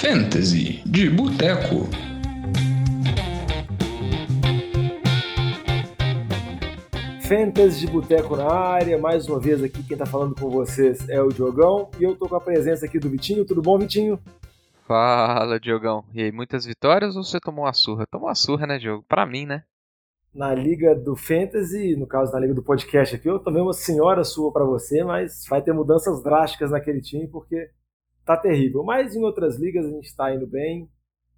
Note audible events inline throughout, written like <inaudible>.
Fantasy de Boteco. Fantasy de Boteco na área, mais uma vez aqui quem tá falando com vocês é o Diogão e eu tô com a presença aqui do Vitinho. Tudo bom, Vitinho? Fala, Diogão. E aí, muitas vitórias ou você tomou uma surra? Tomou uma surra, né, Diogo? Pra mim, né? Na liga do Fantasy, no caso na liga do podcast aqui, eu tomei uma senhora sua para você, mas vai ter mudanças drásticas naquele time porque tá terrível. Mas em outras ligas a gente tá indo bem.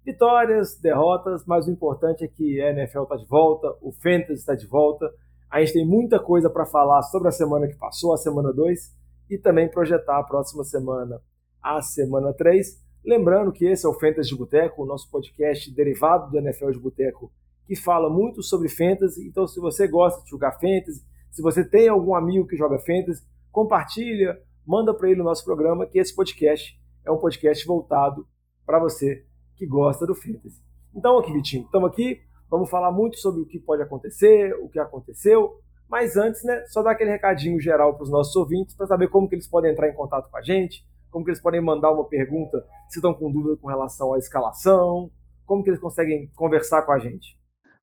Vitórias, derrotas, mas o importante é que a NFL tá de volta, o Fantasy está de volta a gente tem muita coisa para falar sobre a semana que passou, a semana 2, e também projetar a próxima semana, a semana 3. Lembrando que esse é o Fantasy de Boteco, o nosso podcast derivado do NFL de Boteco, que fala muito sobre Fantasy. Então, se você gosta de jogar Fantasy, se você tem algum amigo que joga Fantasy, compartilha, manda para ele o nosso programa, que esse podcast é um podcast voltado para você que gosta do Fantasy. Então, aqui, Vitinho, estamos aqui Vamos falar muito sobre o que pode acontecer, o que aconteceu, mas antes, né, só dar aquele recadinho geral para os nossos ouvintes para saber como que eles podem entrar em contato com a gente, como que eles podem mandar uma pergunta se estão com dúvida com relação à escalação, como que eles conseguem conversar com a gente.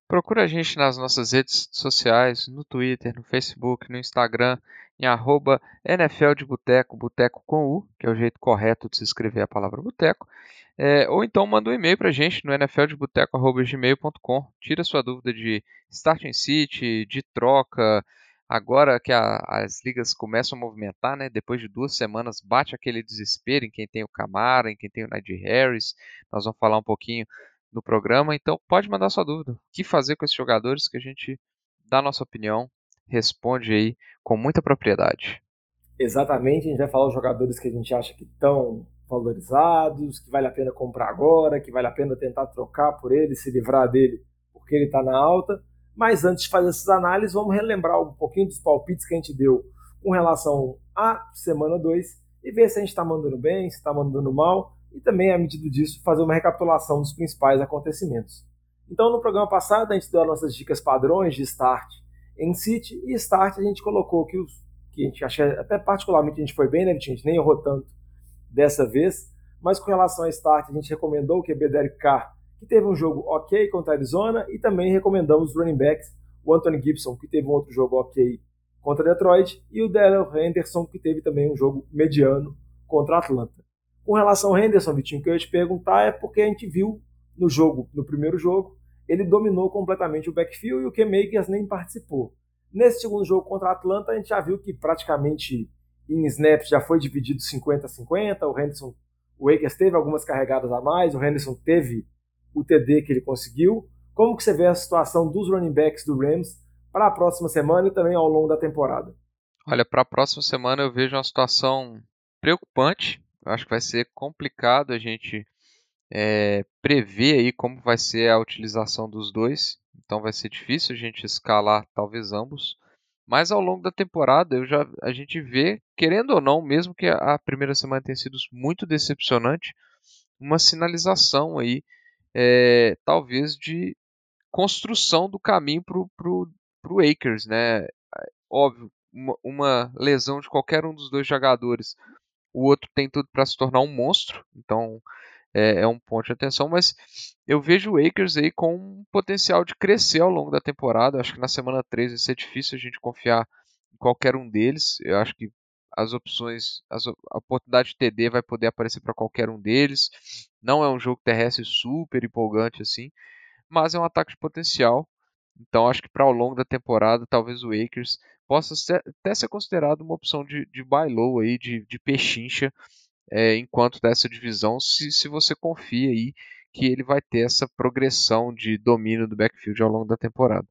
Procura a gente nas nossas redes sociais, no Twitter, no Facebook, no Instagram, em arroba NFL de Boteco, Boteco com U, que é o jeito correto de se escrever a palavra Boteco. É, ou então manda um e-mail para a gente no nfldeboteco.gmail.com. Tira sua dúvida de starting city, de troca. Agora que a, as ligas começam a movimentar, né? Depois de duas semanas, bate aquele desespero em quem tem o Camara, em quem tem o Najee Harris. Nós vamos falar um pouquinho no programa. Então pode mandar sua dúvida. O que fazer com esses jogadores que a gente dá a nossa opinião, responde aí com muita propriedade. Exatamente, a gente vai falar os jogadores que a gente acha que estão valorizados, que vale a pena comprar agora, que vale a pena tentar trocar por ele, se livrar dele, porque ele está na alta. Mas antes de fazer essas análises, vamos relembrar um pouquinho dos palpites que a gente deu com relação à semana 2 e ver se a gente está mandando bem, se está mandando mal, e também, à medida disso, fazer uma recapitulação dos principais acontecimentos. Então, no programa passado, a gente deu as nossas dicas padrões de start em City, e start a gente colocou que os que a gente achei, até particularmente a gente foi bem, né? A gente nem errou tanto dessa vez. Mas com relação a start, a gente recomendou o QB Derek Carr, que teve um jogo ok contra a Arizona, e também recomendamos os running backs, o Anthony Gibson, que teve um outro jogo ok contra Detroit, e o Daryl Henderson, que teve também um jogo mediano contra Atlanta. Com relação ao Henderson, Vitinho, o que eu ia te perguntar é porque a gente viu no jogo, no primeiro jogo, ele dominou completamente o backfield e o K-Makers nem participou. Nesse segundo jogo contra a Atlanta, a gente já viu que praticamente em snaps já foi dividido 50-50. O Henderson, o Akers teve algumas carregadas a mais, o Henderson teve o TD que ele conseguiu. Como que você vê a situação dos running backs do Rams para a próxima semana e também ao longo da temporada? Olha, para a próxima semana eu vejo uma situação preocupante. Eu acho que vai ser complicado a gente é, prever aí como vai ser a utilização dos dois. Então vai ser difícil a gente escalar talvez ambos. Mas ao longo da temporada eu já, a gente vê, querendo ou não, mesmo que a primeira semana tenha sido muito decepcionante, uma sinalização aí, é, talvez de construção do caminho para o Akers, né? Óbvio, uma, uma, lesão de qualquer um dos dois jogadores, o outro tem tudo para se tornar um monstro, então é, é, um ponto de atenção, mas eu vejo o Akers aí com um potencial de crescer ao longo da temporada. Acho que na semana 3 vai ser difícil a gente confiar em qualquer um deles. Eu acho que as opções, as, a oportunidade de TD vai poder aparecer para qualquer um deles. Não é um jogo terrestre super empolgante assim, mas é um ataque de potencial. Então acho que para ao longo da temporada, talvez o Akers possa ser, até ser considerado uma opção de, de buy low aí, de, de pechincha é, enquanto dessa divisão, se, se você confia aí que ele vai ter essa progressão de domínio do backfield ao longo da temporada.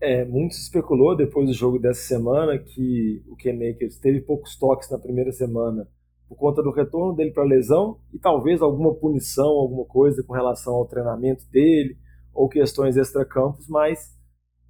É, muito se especulou depois do jogo dessa semana que o Ken Makers teve poucos toques na primeira semana por conta do retorno dele para a lesão e talvez alguma punição, alguma coisa com relação ao treinamento dele ou questões extra-campos, mas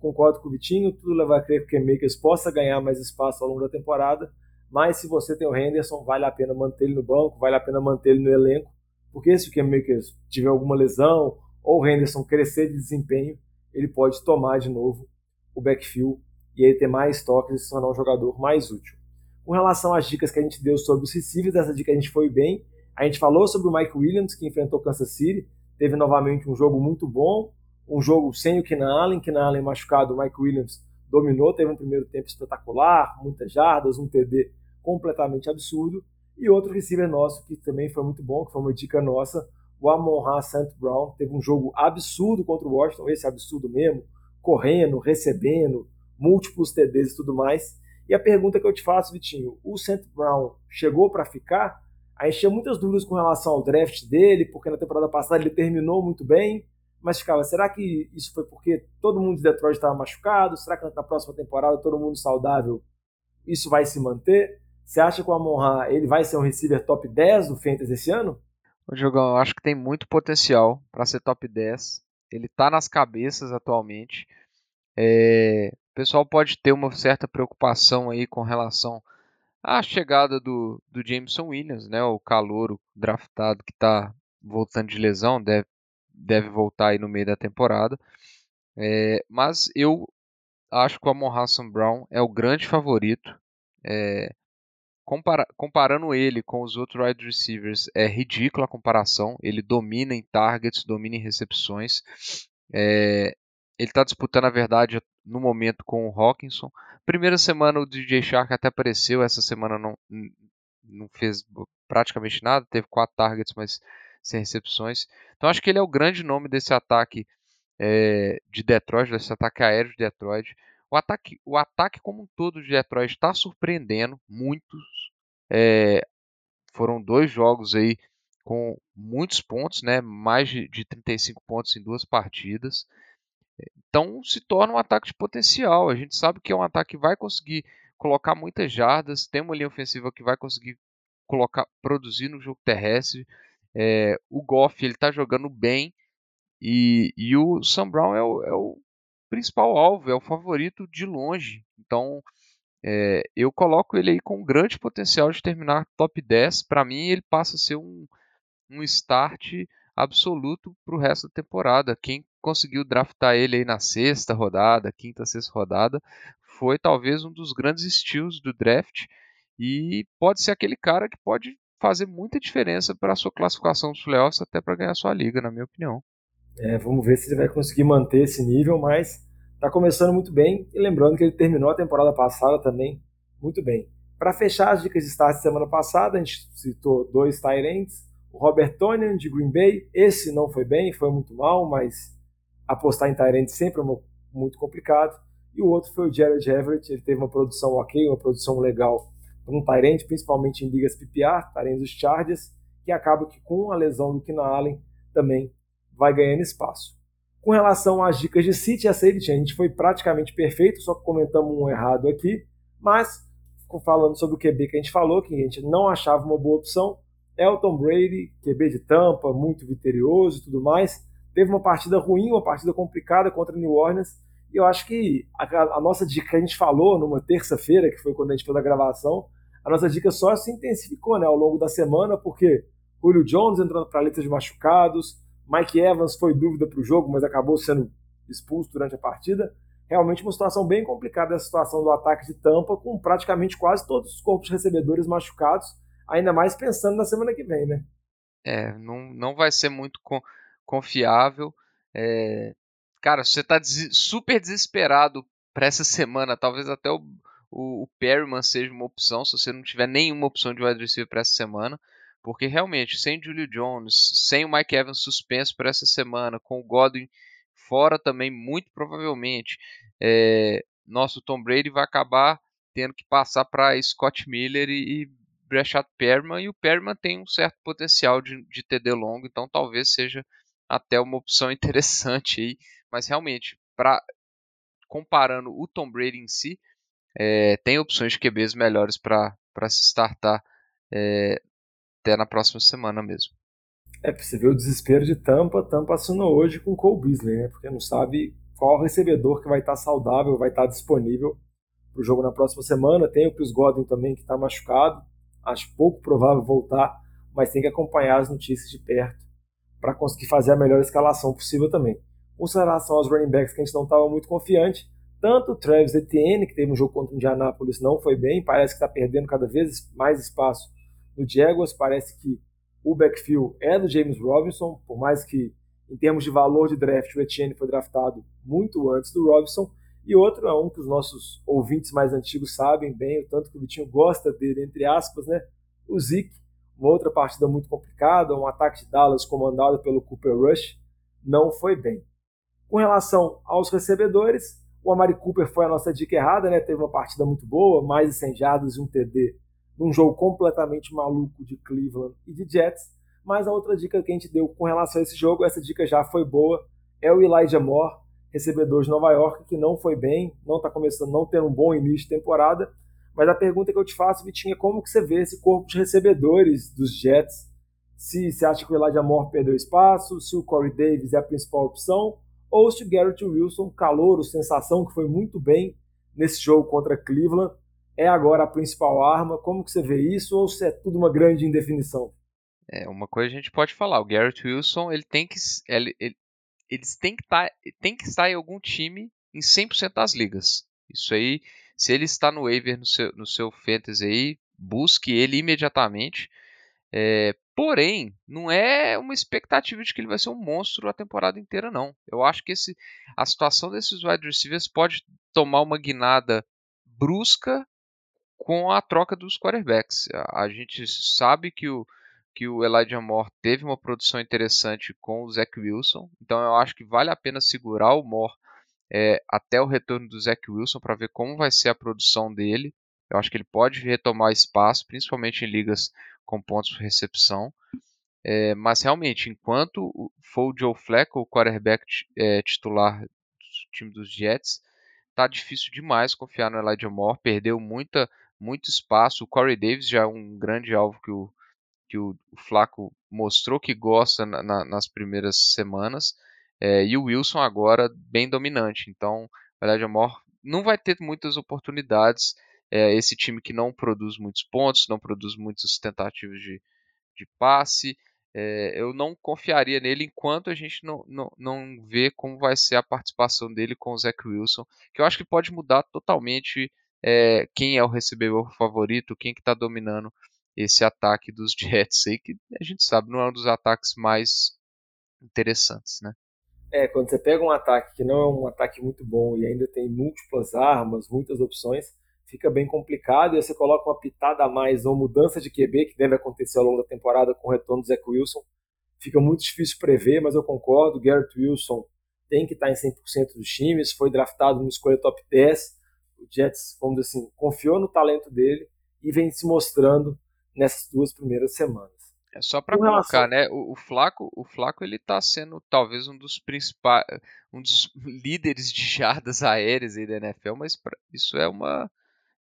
concordo com o Vitinho, tudo leva a crer que o Makers possa ganhar mais espaço ao longo da temporada, mas se você tem o Henderson, vale a pena manter ele no banco, vale a pena manter ele no elenco, porque se o Makers tiver alguma lesão ou o Henderson crescer de desempenho, ele pode tomar de novo o backfield e aí ter mais toques e se tornar um jogador mais útil. Com relação às dicas que a gente deu sobre os receivers, essa dica a gente foi bem. A gente falou sobre o Mike Williams, que enfrentou Kansas City, teve novamente um jogo muito bom, um jogo sem o Keenan Allen, Keenan Allen machucado, o Mike Williams dominou, teve um primeiro tempo espetacular, muitas jardas, um TD completamente absurdo, e outro receiver nosso que também foi muito bom, que foi uma dica nossa, o Amon-Ra St. Brown, teve um jogo absurdo contra o Washington, esse absurdo mesmo, correndo, recebendo, múltiplos TDs e tudo mais. E a pergunta que eu te faço, Vitinho, o St. Brown chegou para ficar? A gente tinha muitas dúvidas com relação ao draft dele, porque na temporada passada ele terminou muito bem, mas ficava, será que isso foi porque todo mundo de Detroit estava machucado? Será que na próxima temporada todo mundo saudável isso vai se manter? Você acha que o Amon-Ra ele vai ser um receiver top 10 do Fantasy esse ano? O Diogão, eu acho que tem muito potencial para ser top 10. Ele está nas cabeças atualmente. É, o pessoal pode ter uma certa preocupação aí com relação à chegada do, do Jameson Williams, né, o calouro draftado que está voltando de lesão, deve, deve voltar aí no meio da temporada. É, mas eu acho que o Amon Hassan Brown é o grande favorito. É, compara comparando ele com os outros wide receivers, é ridícula a comparação. Ele domina em targets, domina em recepções. É, ele está disputando, na verdade, no momento com o Hawkinson. Primeira semana o DJ Shark até apareceu, essa semana não, não fez praticamente nada, teve quatro targets, mas sem recepções. Então acho que ele é o grande nome desse ataque é, de Detroit, desse ataque aéreo de Detroit. O ataque, o ataque como um todo de Detroit está surpreendendo muitos. É, foram dois jogos aí com muitos pontos, né? mais de, de 35 pontos em duas partidas. Então se torna um ataque de potencial. A gente sabe que é um ataque que vai conseguir colocar muitas jardas, tem uma linha ofensiva que vai conseguir colocar, produzir no jogo terrestre. É, o Goff ele está jogando bem e, e o Sam Brown é o, é o principal alvo, é o favorito de longe. Então, é, eu coloco ele aí com grande potencial de terminar top 10. Para mim, ele passa a ser um, um start absoluto para o resto da temporada. Quem conseguiu draftar ele aí na sexta rodada, quinta, sexta rodada, foi talvez um dos grandes estilos do draft e pode ser aquele cara que pode fazer muita diferença para a sua classificação dos playoffs, até para ganhar sua liga, na minha opinião. É, vamos ver se ele vai conseguir manter esse nível, mas está começando muito bem. E lembrando que ele terminou a temporada passada também muito bem. Para fechar as dicas de start semana passada, a gente citou dois Tyrants. O Robert Tonian, de Green Bay. Esse não foi bem, foi muito mal, mas apostar em Tyrant sempre é muito complicado. E o outro foi o Jared Everett. Ele teve uma produção ok, uma produção legal um Tyrant, principalmente em ligas PPR, Tyrant dos Chargers, que acaba que com a lesão do Keenan Allen também vai ganhando espaço. Com relação às dicas de City e a Safety, a gente foi praticamente perfeito, só comentamos um errado aqui, mas falando sobre o QB que a gente falou, que a gente não achava uma boa opção, Elton Brady, QB de tampa, muito vitorioso e tudo mais, teve uma partida ruim, uma partida complicada contra New Orleans, e eu acho que a, a nossa dica que a gente falou numa terça-feira, que foi quando a gente fez a gravação, a nossa dica só se intensificou né, ao longo da semana, porque Julio Jones entrando para a lista de machucados, Mike Evans foi dúvida para o jogo, mas acabou sendo expulso durante a partida. Realmente uma situação bem complicada essa situação do ataque de Tampa, com praticamente quase todos os corpos recebedores machucados, ainda mais pensando na semana que vem, né? É, não, não vai ser muito confiável. É, cara, você está des super desesperado para essa semana, talvez até o, o, o Perryman seja uma opção, se você não tiver nenhuma opção de wide receiver para essa semana. Porque realmente, sem Julio Jones, sem o Mike Evans suspenso para essa semana, com o Godwin fora também, muito provavelmente, é, nosso Tom Brady vai acabar tendo que passar para Scott Miller e, e Brashad Perman. E o Perman tem um certo potencial de, de TD longo, então talvez seja até uma opção <laughs> interessante aí. Mas realmente, para comparando o Tom Brady em si, é, tem opções de QBs melhores para se startar é, até na próxima semana mesmo. É, pra você ver o desespero de Tampa, Tampa assinou hoje com Cole Beasley, né? Porque não sabe qual recebedor que vai estar saudável, vai estar disponível para o jogo na próxima semana. Tem o Chris Godwin também que está machucado, acho pouco provável voltar, mas tem que acompanhar as notícias de perto para conseguir fazer a melhor escalação possível também. Com relação aos running backs que a gente não estava muito confiante, tanto o Travis Etienne, que teve um jogo contra o Indianapolis, não foi bem, parece que está perdendo cada vez mais espaço no Jaguars. Parece que o backfield é do James Robinson, por mais que em termos de valor de draft o Etienne foi draftado muito antes do Robinson, e outro é um que os nossos ouvintes mais antigos sabem bem, o tanto que o Vitinho gosta dele, entre aspas, né? O Zeke, uma outra partida muito complicada, um ataque de Dallas comandado pelo Cooper Rush, não foi bem. Com relação aos recebedores, o Amari Cooper foi a nossa dica errada, né? Teve uma partida muito boa, mais de 100 jardas e um TD num jogo completamente maluco de Cleveland e de Jets. Mas a outra dica que a gente deu com relação a esse jogo, essa dica já foi boa, é o Elijah Moore, recebedor de Nova York, que não foi bem, não está começando, não tendo um bom início de temporada. Mas a pergunta que eu te faço, Vitinho, é como que você vê esse corpo de recebedores dos Jets? Se você acha que o Elijah Moore perdeu espaço, se o Corey Davis é a principal opção, ou se Garrett Wilson, calor, sensação que foi muito bem nesse jogo contra Cleveland, é agora a principal arma? Como que você vê isso ou se é tudo uma grande indefinição? É, uma coisa a gente pode falar, o Garrett Wilson, ele tem que ele, ele, eles têm que tá, tem que estar em algum time em 100% das ligas. Isso aí, se ele está no waiver no seu, no seu fantasy aí, busque ele imediatamente. É, porém, não é uma expectativa de que ele vai ser um monstro a temporada inteira, não. Eu acho que esse, a situação desses wide receivers pode tomar uma guinada brusca com a troca dos quarterbacks. A, a gente sabe que o, que o Elijah Moore teve uma produção interessante com o Zach Wilson, então eu acho que vale a pena segurar o Moore é, até o retorno do Zach Wilson para ver como vai ser a produção dele. Eu acho que ele pode retomar espaço, principalmente em ligas com pontos por recepção. É, mas realmente, enquanto for o Joe Flacco, o quarterback é, titular do time dos Jets, tá difícil demais confiar no Elijah Moore. Perdeu muita muito espaço. O Corey Davis já é um grande alvo que o, que o, Flaco mostrou que gosta na, na, nas primeiras semanas. É, e o Wilson agora bem dominante. Então, o Elijah Moore não vai ter muitas oportunidades. É, esse time que não produz muitos pontos, não produz muitas tentativas de, de passe. É, eu não confiaria nele enquanto a gente não, não, não vê como vai ser a participação dele com o Zach Wilson, que eu acho que pode mudar totalmente é, quem é o recebedor favorito, quem que está dominando esse ataque dos <laughs> Jets aí, que a gente sabe não é um dos ataques mais interessantes, né? É, quando você pega um ataque que não é um ataque muito bom e ainda tem múltiplas armas, muitas opções, fica bem complicado e você coloca uma pitada a mais ou mudança de QB, que deve acontecer ao longo da temporada com o retorno do Zach Wilson, fica muito difícil prever, mas eu concordo, Garrett Wilson tem que estar em 100% dos times, foi draftado numa escolha top 10, o Jets, vamos dizer assim, confiou no talento dele e vem se mostrando nessas duas primeiras semanas. É só para colocar, relação... né? O, o, Flaco, o Flaco ele tá sendo talvez um dos principais, um dos <laughs> líderes de jardas aéreas aí da NFL, mas pra, isso é uma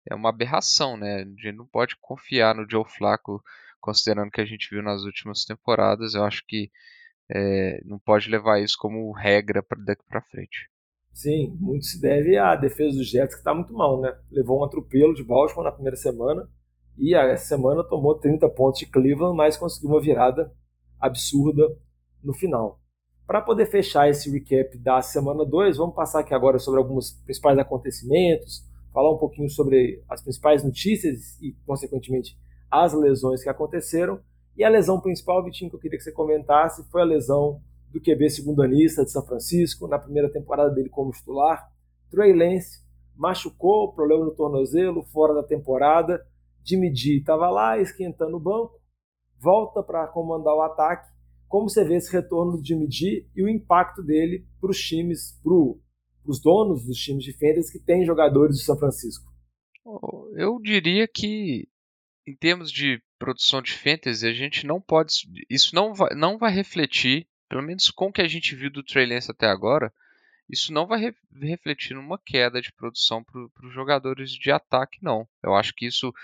é uma aberração, né? A gente não pode confiar no Joe Flaco, considerando que a gente viu nas últimas temporadas. Eu acho que é, não pode levar isso como regra para daqui para frente. Sim, muito se deve à defesa dos Jets, que está muito mal, né? Levou um atropelo de Baltimore na primeira semana e essa semana tomou 30 pontos de Cleveland, mas conseguiu uma virada absurda no final. Para poder fechar esse recap da semana 2, vamos passar aqui agora sobre alguns principais acontecimentos, falar um pouquinho sobre as principais notícias e, consequentemente, as lesões que aconteceram. E a lesão principal, Vitinho, que eu queria que você comentasse, foi a lesão do QB segundanista de São Francisco, na primeira temporada dele como titular. Trey Lance machucou, problema no tornozelo, fora da temporada. Jimmy G estava lá esquentando o banco, volta para comandar o ataque. Como você vê esse retorno do Jimmy G e o impacto dele para os times, para os donos dos times de fantasy que têm jogadores de São Francisco? Eu diria que, em termos de produção de fantasy, a gente não pode. Isso não vai, não vai refletir pelo menos com o que a gente viu do Lance até agora, isso não vai re refletir numa queda de produção para os jogadores de ataque, não. Eu acho que isso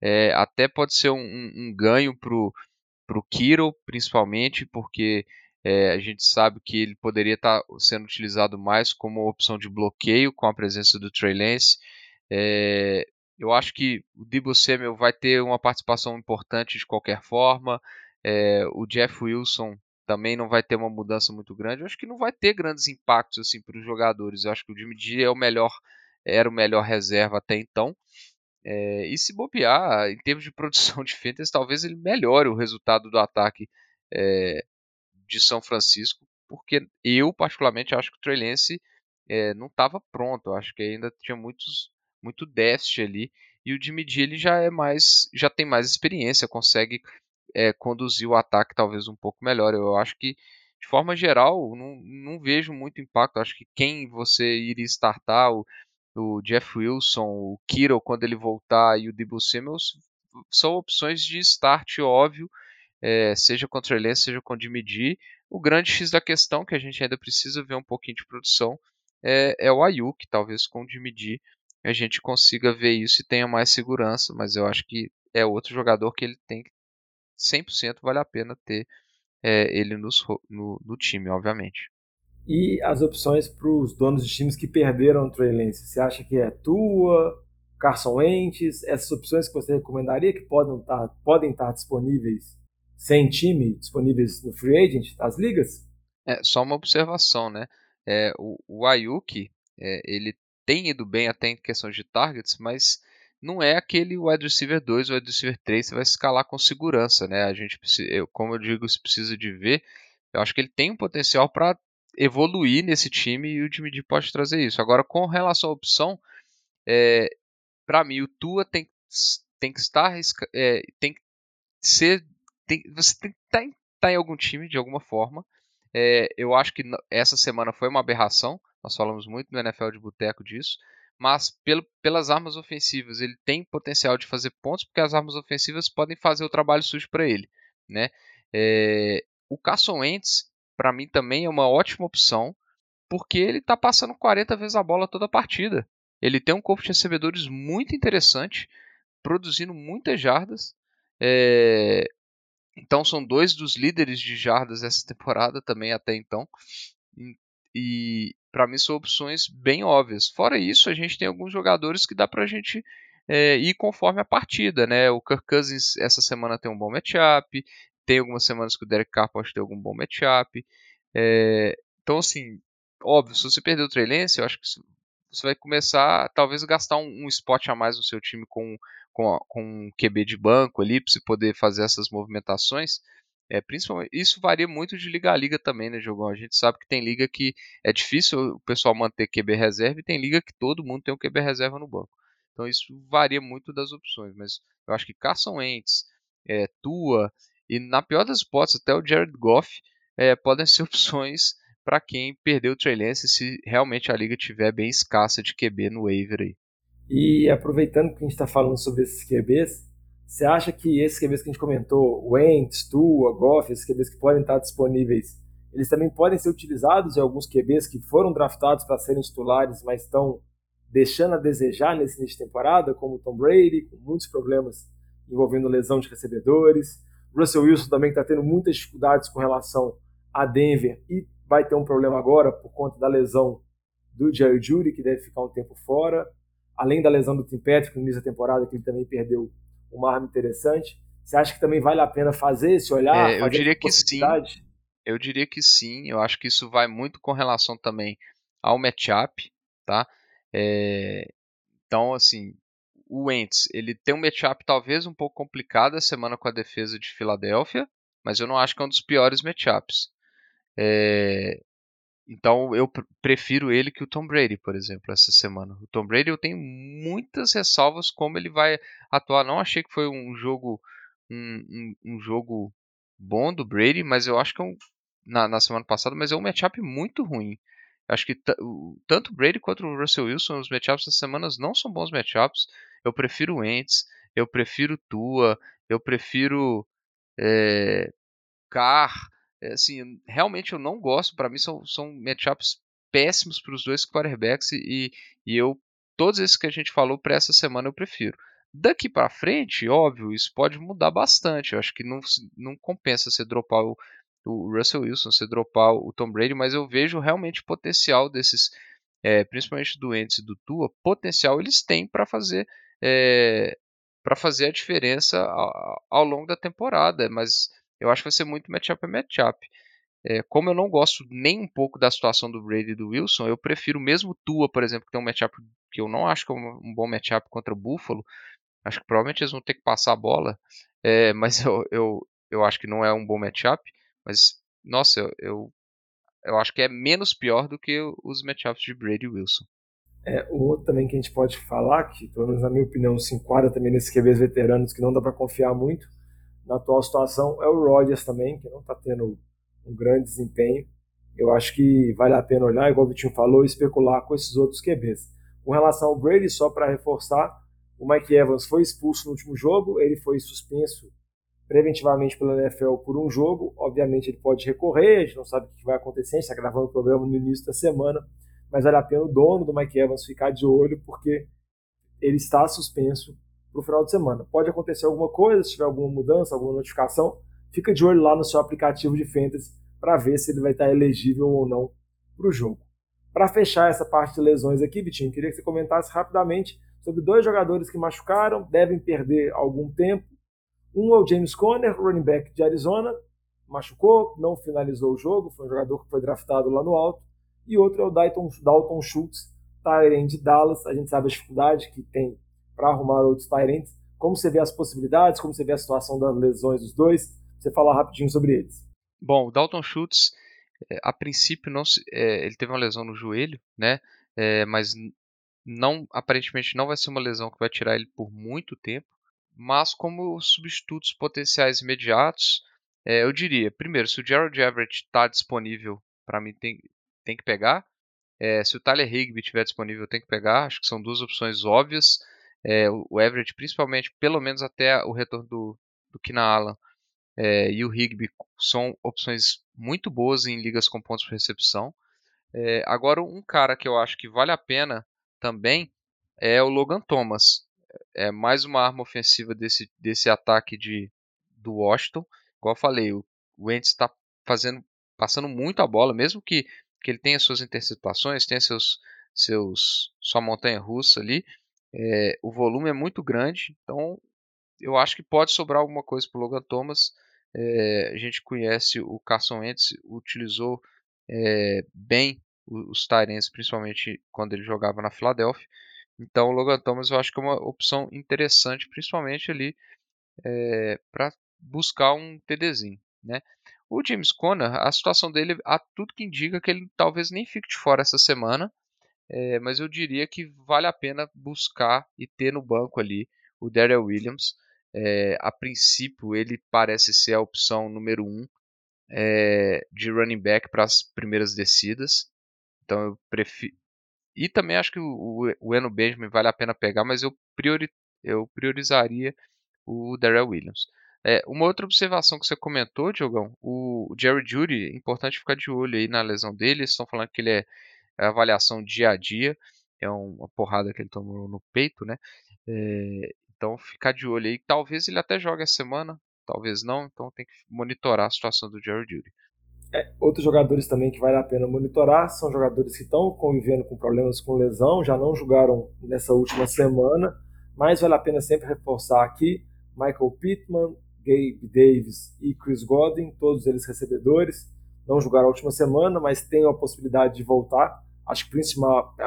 é, até pode ser um, um ganho para o Kiro, principalmente, porque é, a gente sabe que ele poderia estar tá sendo utilizado mais como opção de bloqueio com a presença do Trey Lance. É, eu acho que o Debo Samuel vai ter uma participação importante de qualquer forma. É, o Jeff Wilson também não vai ter uma mudança muito grande. Eu acho que não vai ter grandes impactos assim para os jogadores. Eu acho que o Jimmy G é o melhor, era o melhor reserva até então. É, e se bobear, em termos de <laughs> produção de fantasy, talvez ele melhore o resultado do ataque é, de São Francisco, porque eu particularmente acho que o Trey Lance é, não estava pronto, eu acho que ainda tinha muitos, muito déficit ali, e o Jimmy G ele já é mais, já tem mais experiência, consegue é, conduzir o ataque talvez um pouco melhor. Eu acho que de forma geral, não, não vejo muito impacto. Acho que quem você iria startar, o, o Jeff Wilson, o Kittle quando ele voltar e o Debo Samuels, são opções de start óbvio, é, seja contra o Lance, seja com G. O grande X da questão, que a gente ainda precisa ver um pouquinho de produção, é, é o Ayuk, talvez com o G a gente consiga ver isso e tenha mais segurança, mas eu acho que é outro jogador que ele tem 100% vale a pena ter é, ele nos, no, no, time, obviamente. E as opções para os donos de times que perderam o Trey Lance? Você acha que é Tua, Carson Wentz, essas opções que você recomendaria que podem estar, podem estar disponíveis sem time, disponíveis no free agent, das ligas? É, só uma observação, né? É, o, o Ayuki, é, ele tem ido bem até em questão de targets, mas não é aquele wide receiver 2, wide receiver 3, você vai escalar com segurança, né? A gente eu, como eu digo, se precisa de ver. Eu acho que ele tem um potencial para evoluir nesse time e o time de pode trazer isso. Agora, com relação à opção, é, para mim o Tua tem, tem que estar é, tem que ser tem, você tem que estar tá em, tá em algum time de alguma forma. É, eu acho que essa semana foi uma aberração. Nós falamos muito no NFL de Boteco disso mas pelo, pelas armas ofensivas ele tem potencial de fazer pontos, porque as armas ofensivas podem fazer o trabalho sujo para ele. Né? É, o Carson Wentz, para mim, também é uma ótima opção, porque ele está passando 40 vezes a bola toda a partida. Ele tem um corpo de recebedores muito interessante, produzindo muitas jardas. É, então são dois dos líderes de jardas essa temporada também até então. E para mim são opções bem óbvias. Fora isso, a gente tem alguns jogadores que dá para a gente é, ir conforme a partida, né? O Kirk Cousins essa semana tem um bom matchup, tem algumas semanas que o Derek Carr pode ter algum bom matchup. É, então, assim, óbvio, se você perder o Trey Lance, eu acho que você vai começar talvez gastar um, um spot a mais no seu time com, com, com um QB de banco ali, para você poder fazer essas movimentações. É, principalmente, isso varia muito de liga a liga também, né, Jogão? A gente sabe que tem liga que é difícil o pessoal manter QB reserva e tem liga que todo mundo tem um QB reserva no banco. Então isso varia muito das opções, mas eu acho que Carson Wentz, é, Tua e na pior das hipóteses até o Jared Goff é, podem ser <laughs> opções para quem perdeu o Trey Lance se realmente a liga tiver bem escassa de QB no waiver aí. E aproveitando que a gente está falando sobre esses QBs, você acha que esses QBs que a gente comentou, Wentz, Tua, Goff, esses QBs que podem estar disponíveis, eles também podem ser utilizados em alguns QBs que foram draftados para serem titulares, mas estão deixando a desejar nesse início de temporada, como Tom Brady, com muitos problemas envolvendo lesão de recebedores. Russell Wilson também está tendo muitas dificuldades com relação a Denver e vai ter um problema agora por conta da lesão do Jerry Judy, que deve ficar um tempo fora, além da lesão do Tim Patrick no início da temporada, que ele também perdeu uma arma interessante. Você acha que também vale a pena fazer esse olhar? É, eu diria que sim. Eu diria que sim. Eu acho que isso vai muito com relação também ao matchup, tá? É, então, assim, o Wentz, ele tem um matchup talvez um pouco complicado essa semana com a defesa de Filadélfia, mas eu não acho que é um dos piores matchups. É, então eu prefiro ele que o Tom Brady, por exemplo, essa semana. O Tom Brady eu tenho muitas ressalvas como ele vai atuar. Não achei que foi um jogo um, um, um jogo bom do Brady, mas eu acho que é um, na, na semana passada, mas é um matchup muito ruim. Acho que tanto o Brady quanto o Russell Wilson, os matchups dessas semanas não são bons matchups. Eu prefiro o Wentz, eu prefiro Tua, eu prefiro é, Carr. É, assim, realmente eu não gosto. Para mim são, são matchups péssimos para os dois quarterbacks e, e eu todos esses que a gente falou para essa semana eu prefiro. Daqui para frente, óbvio, isso pode mudar bastante. Eu acho que não, não compensa você dropar o, o Russell Wilson, você dropar o Tom Brady, mas eu vejo realmente potencial desses, é, principalmente do Ents e do Tua, potencial eles têm para fazer é, para fazer a diferença ao longo da temporada. Mas eu acho que vai ser muito matchup a matchup. É, como eu não gosto nem um pouco da situação do Brady e do Wilson, eu prefiro mesmo Tua, por exemplo, que tem um matchup que eu não acho que é um, bom matchup contra o Buffalo. Acho que provavelmente eles vão ter que passar a bola, é, <laughs> mas eu, eu, eu acho que não é um bom matchup. Mas, nossa, eu, eu, eu acho que é menos pior do que os matchups de Brady e Wilson. É, o outro também que a gente pode falar, que pelo menos na minha opinião se enquadra também nesses QBs veteranos que não dá para confiar muito na atual situação, é o Rodgers também, que não está tendo um grande desempenho. Eu acho que vale a pena olhar, igual o Vitinho falou, e especular com esses outros QBs. Com relação ao Brady, só para reforçar, o Mike Evans foi expulso no último jogo, ele foi suspenso preventivamente pela NFL por um jogo. Obviamente ele pode recorrer, a gente não sabe o que vai acontecer, a gente está gravando o programa no início da semana, mas vale a pena o dono do Mike Evans ficar de olho, porque ele está suspenso para o final de semana. Pode acontecer alguma coisa, se tiver alguma mudança, alguma notificação, fica de olho lá no seu aplicativo de fantasy para ver se ele vai estar elegível ou não para o jogo. Para fechar essa parte de lesões aqui, Vitinho, queria que você comentasse rapidamente sobre dois jogadores que machucaram, devem perder algum tempo. Um é o James Conner, running back de Arizona, machucou, não finalizou o jogo, foi um jogador que foi draftado lá no alto. E outro é o Dalton, Dalton Schultz, Tyrant de Dallas. A gente sabe a dificuldade que tem para arrumar outros Tyrants. Como você vê as possibilidades, como você vê a situação das lesões dos dois? Você falar rapidinho sobre eles. Bom, o Dalton Schultz, é, a princípio, não se, é, ele teve uma lesão no joelho, né? É, mas não, aparentemente não vai ser uma lesão que vai tirar ele por muito tempo. Mas como substitutos potenciais imediatos, é, eu diria, primeiro, se o Gerald Everett está disponível, para mim tem, tem que pegar. É, se o Tyler Higby estiver disponível, tem que pegar. Acho que são duas opções óbvias. É, o Everett, principalmente, pelo menos até o retorno do, do Kina é, e o Higby são opções muito boas em ligas com pontos de recepção. É, agora, um cara que eu acho que vale a pena também é o Logan Thomas. É mais uma arma ofensiva desse, desse ataque de, do Washington. Igual eu falei, o Wentz está fazendo, passando muito a bola, mesmo que, que ele tenha suas interceptações, tenha seus, seus, sua montanha russa ali. É, o volume é muito grande, então eu acho que pode sobrar alguma coisa para o Logan Thomas. É, a gente conhece o Carson Wentz, utilizou é, bem os Tyrants, principalmente quando ele jogava na Philadelphia. Então o Logan Thomas eu acho que é uma opção interessante, principalmente ali é, para buscar um TDzinho. Né? O James Conner, a situação dele, há tudo que indica que ele talvez nem fique de fora essa semana, é, mas eu diria que vale a pena buscar e ter no banco ali o Daryl Williams. É, a princípio, ele parece ser a opção número um é, de running back para as primeiras descidas. Então eu prefiro. E também acho que o, o Eno Benjamin vale a pena pegar, mas eu, priori... eu priorizaria o Darrell Williams. É, uma outra observação que você comentou, Diogão, o Jerry Judy, importante ficar de olho aí na lesão dele. Eles estão falando que ele é, é avaliação dia a dia, é uma porrada que ele tomou no peito, né? É, então ficar de olho aí. Talvez ele até jogue essa semana, talvez não. Então tem que monitorar a situação do Jerry Judy. É, outros jogadores também que vale a pena monitorar são jogadores que estão convivendo com problemas com lesão, já não jogaram nessa última semana, mas vale a pena sempre reforçar aqui Michael Pittman, Gabe Davis e Chris Godwin, todos eles recebedores, não jogaram a última semana, mas têm a possibilidade de voltar, acho que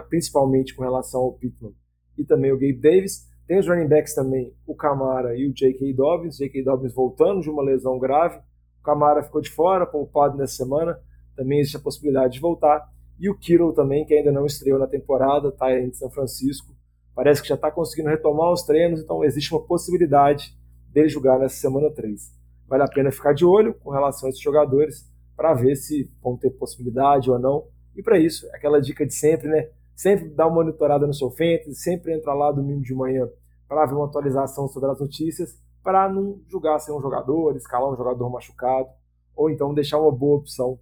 principalmente com relação ao Pittman e também o Gabe Davis. Tem os running backs também, o Camara e o J.K. Dobbins. J.K. Dobbins voltando de uma lesão grave. O Camara ficou de fora, poupado nessa semana. Também existe a possibilidade de voltar. E o Kittle também, que ainda não estreou na temporada, está em São Francisco. Parece que já está conseguindo retomar os treinos, então existe uma possibilidade dele jogar nessa semana 3. Vale a pena ficar de olho com relação a esses jogadores para ver se vão ter possibilidade ou não. E para isso, aquela dica de sempre, né? Sempre dá uma monitorada no seu fantasy, sempre entra lá domingo de manhã para ver uma atualização sobre as notícias, para não julgar ser um jogador, escalar um jogador machucado, ou então deixar uma boa opção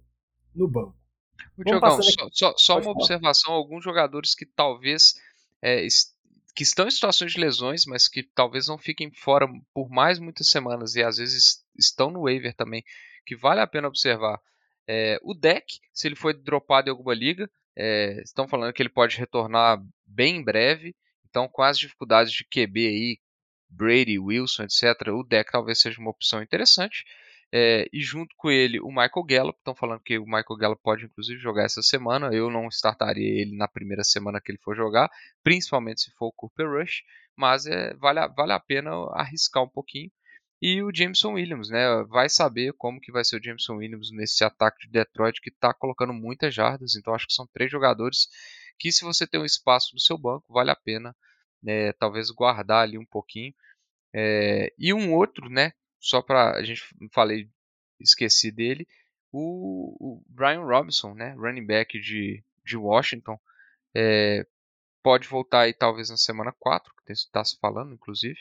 no banco. Diogão, só, só, só uma falar. observação: alguns jogadores que talvez é, que estão em situações de lesões, mas que talvez não fiquem fora por mais muitas semanas e às vezes estão no waiver também, que vale a pena observar. É, o deck, se ele foi dropado em alguma liga, é, estão falando que ele pode retornar bem em breve. Então, com as dificuldades de QB aí, Brady, Wilson, etc., o deck talvez seja uma opção interessante. É, e junto com ele o Michael Gallup. Estão falando que o Michael Gallup pode inclusive jogar essa semana. Eu não startaria ele na primeira semana que ele for jogar, principalmente se for o Cooper Rush. Mas é, vale, a, vale a pena arriscar um pouquinho. E o Jameson Williams, né? Vai saber como que vai ser o Jameson Williams nesse ataque de Detroit que está colocando muitas jardas. Então acho que são três jogadores que se você tem um espaço no seu banco, vale a pena né, talvez guardar ali um pouquinho. É, e um outro, né? Só para a gente falei, esqueci dele, o, o, Brian Robinson, né? Running back de, de Washington. É, pode voltar aí talvez na semana 4, que está se falando, inclusive.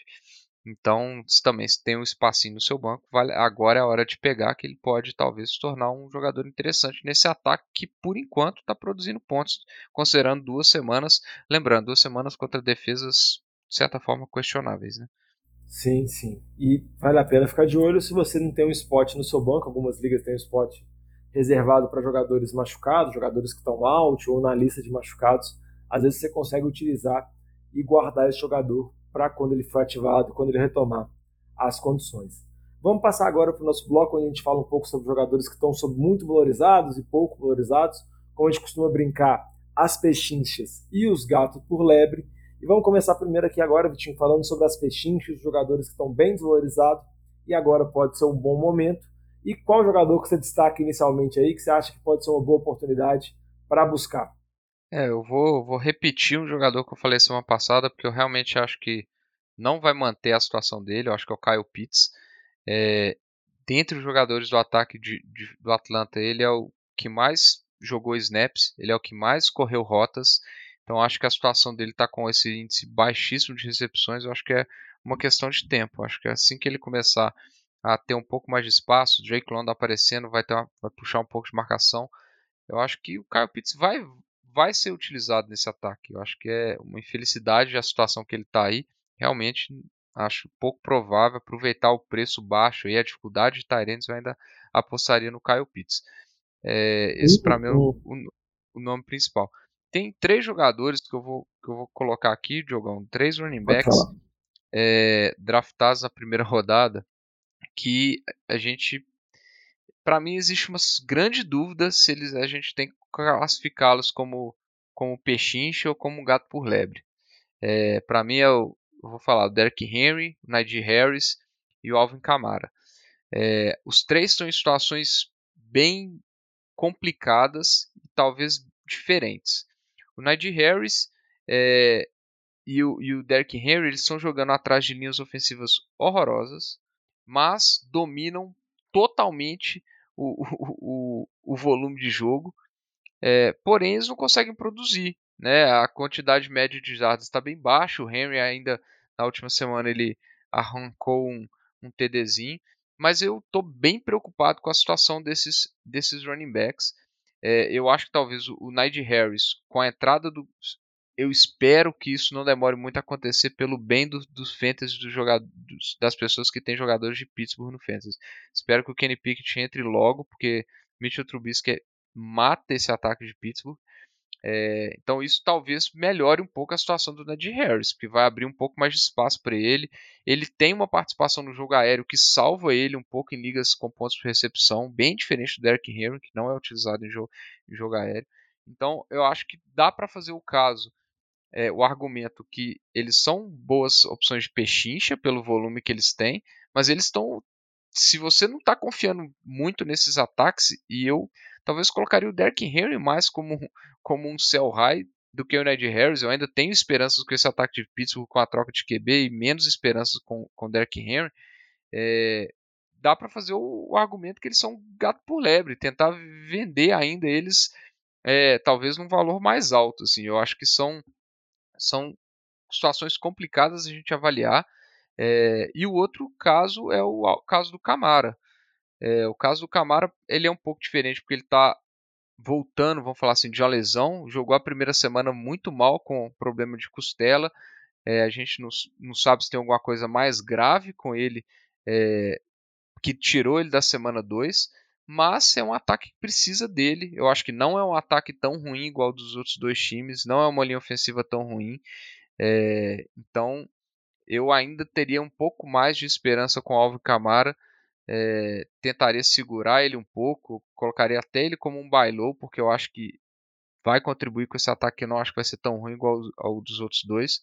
Então, se também se tem um espacinho no seu banco, vale, agora é a hora de pegar que ele pode talvez se tornar um jogador interessante nesse ataque que por enquanto está produzindo pontos, considerando duas semanas, lembrando, duas semanas contra defesas de certa forma questionáveis, né? Sim, sim. E vale a pena ficar de olho se você não tem um spot no seu banco, algumas ligas têm um spot reservado para jogadores machucados, jogadores que estão out ou na lista de machucados, às vezes você consegue utilizar e guardar esse jogador para quando ele for ativado, quando ele retomar as condições. Vamos passar agora para o nosso bloco, onde a gente fala um pouco sobre jogadores que estão muito valorizados e pouco valorizados, como a gente costuma brincar, as pechinchas e os gatos por lebre. E vamos começar primeiro aqui agora, Vitinho, falando sobre as pechinchas, os jogadores que estão bem desvalorizados e agora pode ser um bom momento. E qual jogador que você destaca inicialmente aí, que você acha que pode ser uma boa oportunidade para buscar? É, eu vou, vou repetir um jogador que eu falei semana passada, porque eu realmente acho que não vai manter a situação dele. Eu acho que é o Kyle Pitts. É, dentre os jogadores do ataque de, de, do Atlanta, ele é o que mais jogou snaps, ele é o que mais correu rotas. Então acho que a situação dele está com esse índice baixíssimo de recepções. Eu acho que é uma questão de tempo. Eu acho que assim que ele começar a ter um pouco mais de espaço, Drake London aparecendo, vai, ter uma, vai puxar um pouco de marcação. Eu acho que o Kyle Pitts vai, vai ser utilizado nesse ataque. Eu acho que é uma infelicidade a situação que ele está aí. Realmente acho pouco provável aproveitar o preço baixo e a dificuldade de Tyrants, eu ainda apostaria no Kyle Pitts. É, esse para mim é o, o, o, nome principal. Tem três jogadores que eu vou, que eu vou colocar aqui, Diogão, três running backs é, draftados na primeira <laughs> rodada que a gente para mim existe uma grande dúvida se eles a gente tem que classificá-los como como pechinche ou como gato por lebre. É, para mim é o, eu vou falar o Derrick Henry, o Najee Harris e o Alvin Kamara. É, os três estão em situações bem complicadas e talvez diferentes. O Najee Harris é, e, o, e o Derrick Henry eles estão jogando atrás de linhas ofensivas horrorosas, mas dominam totalmente o, <laughs> o, o, o volume de jogo. É, porém, eles não conseguem produzir. Né? A quantidade média de jardas está bem baixa. O Henry ainda na última semana ele arrancou um, um TDzinho. Mas eu estou bem preocupado com a situação desses, desses running backs. É, eu acho que talvez o, o Najee Harris, com a entrada do. Eu espero que isso não demore muito a acontecer pelo bem do, dos fantasy dos jogadores, das pessoas que têm jogadores de Pittsburgh no fantasy. Espero que o Kenny Pickett entre logo, porque Mitchell Trubisky mata esse ataque de Pittsburgh. É, então isso talvez melhore um pouco a situação do Najee Harris, porque vai abrir um pouco mais de espaço para ele. Ele tem uma participação no jogo aéreo que salva ele um pouco em ligas com pontos de recepção, bem diferente do Derrick Henry, que não é utilizado em jogo, em jogo aéreo. Então eu acho que dá para fazer o caso, é, o argumento que eles são boas opções de pechincha pelo volume que eles têm, mas eles estão se você não está confiando muito nesses ataques, e eu talvez colocaria o Derrick Henry mais como, como um sell high do que o Ned Harris. Eu ainda tenho esperanças com esse ataque de Pittsburgh com a troca de QB e menos esperanças com, com o Derrick Henry. É, dá para fazer o, o, argumento que eles são gato por lebre, tentar vender ainda eles é, talvez num valor mais alto. Assim, eu acho que são, são situações complicadas a gente avaliar. É, e o outro caso é o, o caso do Camara. É, o caso do Camara ele é um pouco diferente porque ele está voltando, vamos falar assim, de uma lesão. Jogou a primeira semana muito mal com problema de costela. É, a gente não, não, sabe se tem alguma coisa mais grave com ele é, que tirou ele da semana 2. Mas é um ataque que precisa dele. Eu acho que não é um ataque tão ruim igual dos outros dois times. Não é uma linha ofensiva tão ruim. É, então eu ainda teria um pouco mais de esperança com o Alvin Camara. É, tentaria segurar ele um pouco, colocaria até ele como um bailou, porque eu acho que vai contribuir com esse ataque que eu não acho que vai ser tão ruim igual ao, ao dos outros dois.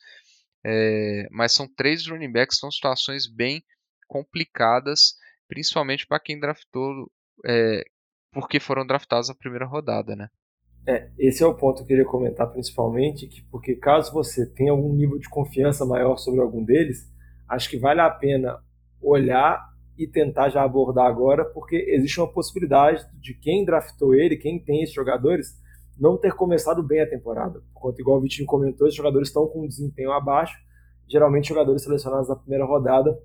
É, mas são três running backs, são situações bem complicadas, principalmente para quem draftou, é, porque foram draftados na primeira rodada, né? É, esse é o ponto que eu queria comentar principalmente, que, porque caso você tenha algum nível de confiança maior sobre algum deles, acho que vale a pena olhar e tentar já abordar agora, porque existe uma possibilidade de quem draftou ele, quem tem esses jogadores, não ter começado bem a temporada. Enquanto, igual o Vitinho comentou, esses jogadores estão com um desempenho abaixo. Geralmente, jogadores selecionados na primeira rodada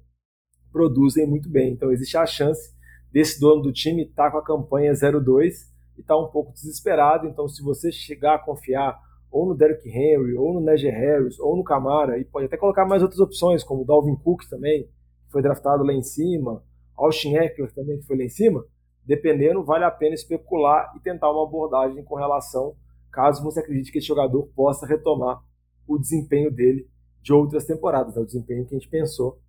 produzem muito bem. Então, existe a chance desse dono do time estar tá com a campanha 0-2 e estar tá um pouco desesperado. Então, se você chegar a confiar ou no Derrick Henry, ou no Najee Harris, ou no Camara, e pode até colocar mais outras opções, como o Dalvin Cook também, foi draftado lá em cima, Austin Eckler também, que foi lá em cima, dependendo, vale a pena especular e tentar uma abordagem com relação, caso você acredite que esse jogador possa retomar o desempenho dele de outras temporadas, né? o desempenho que a gente pensou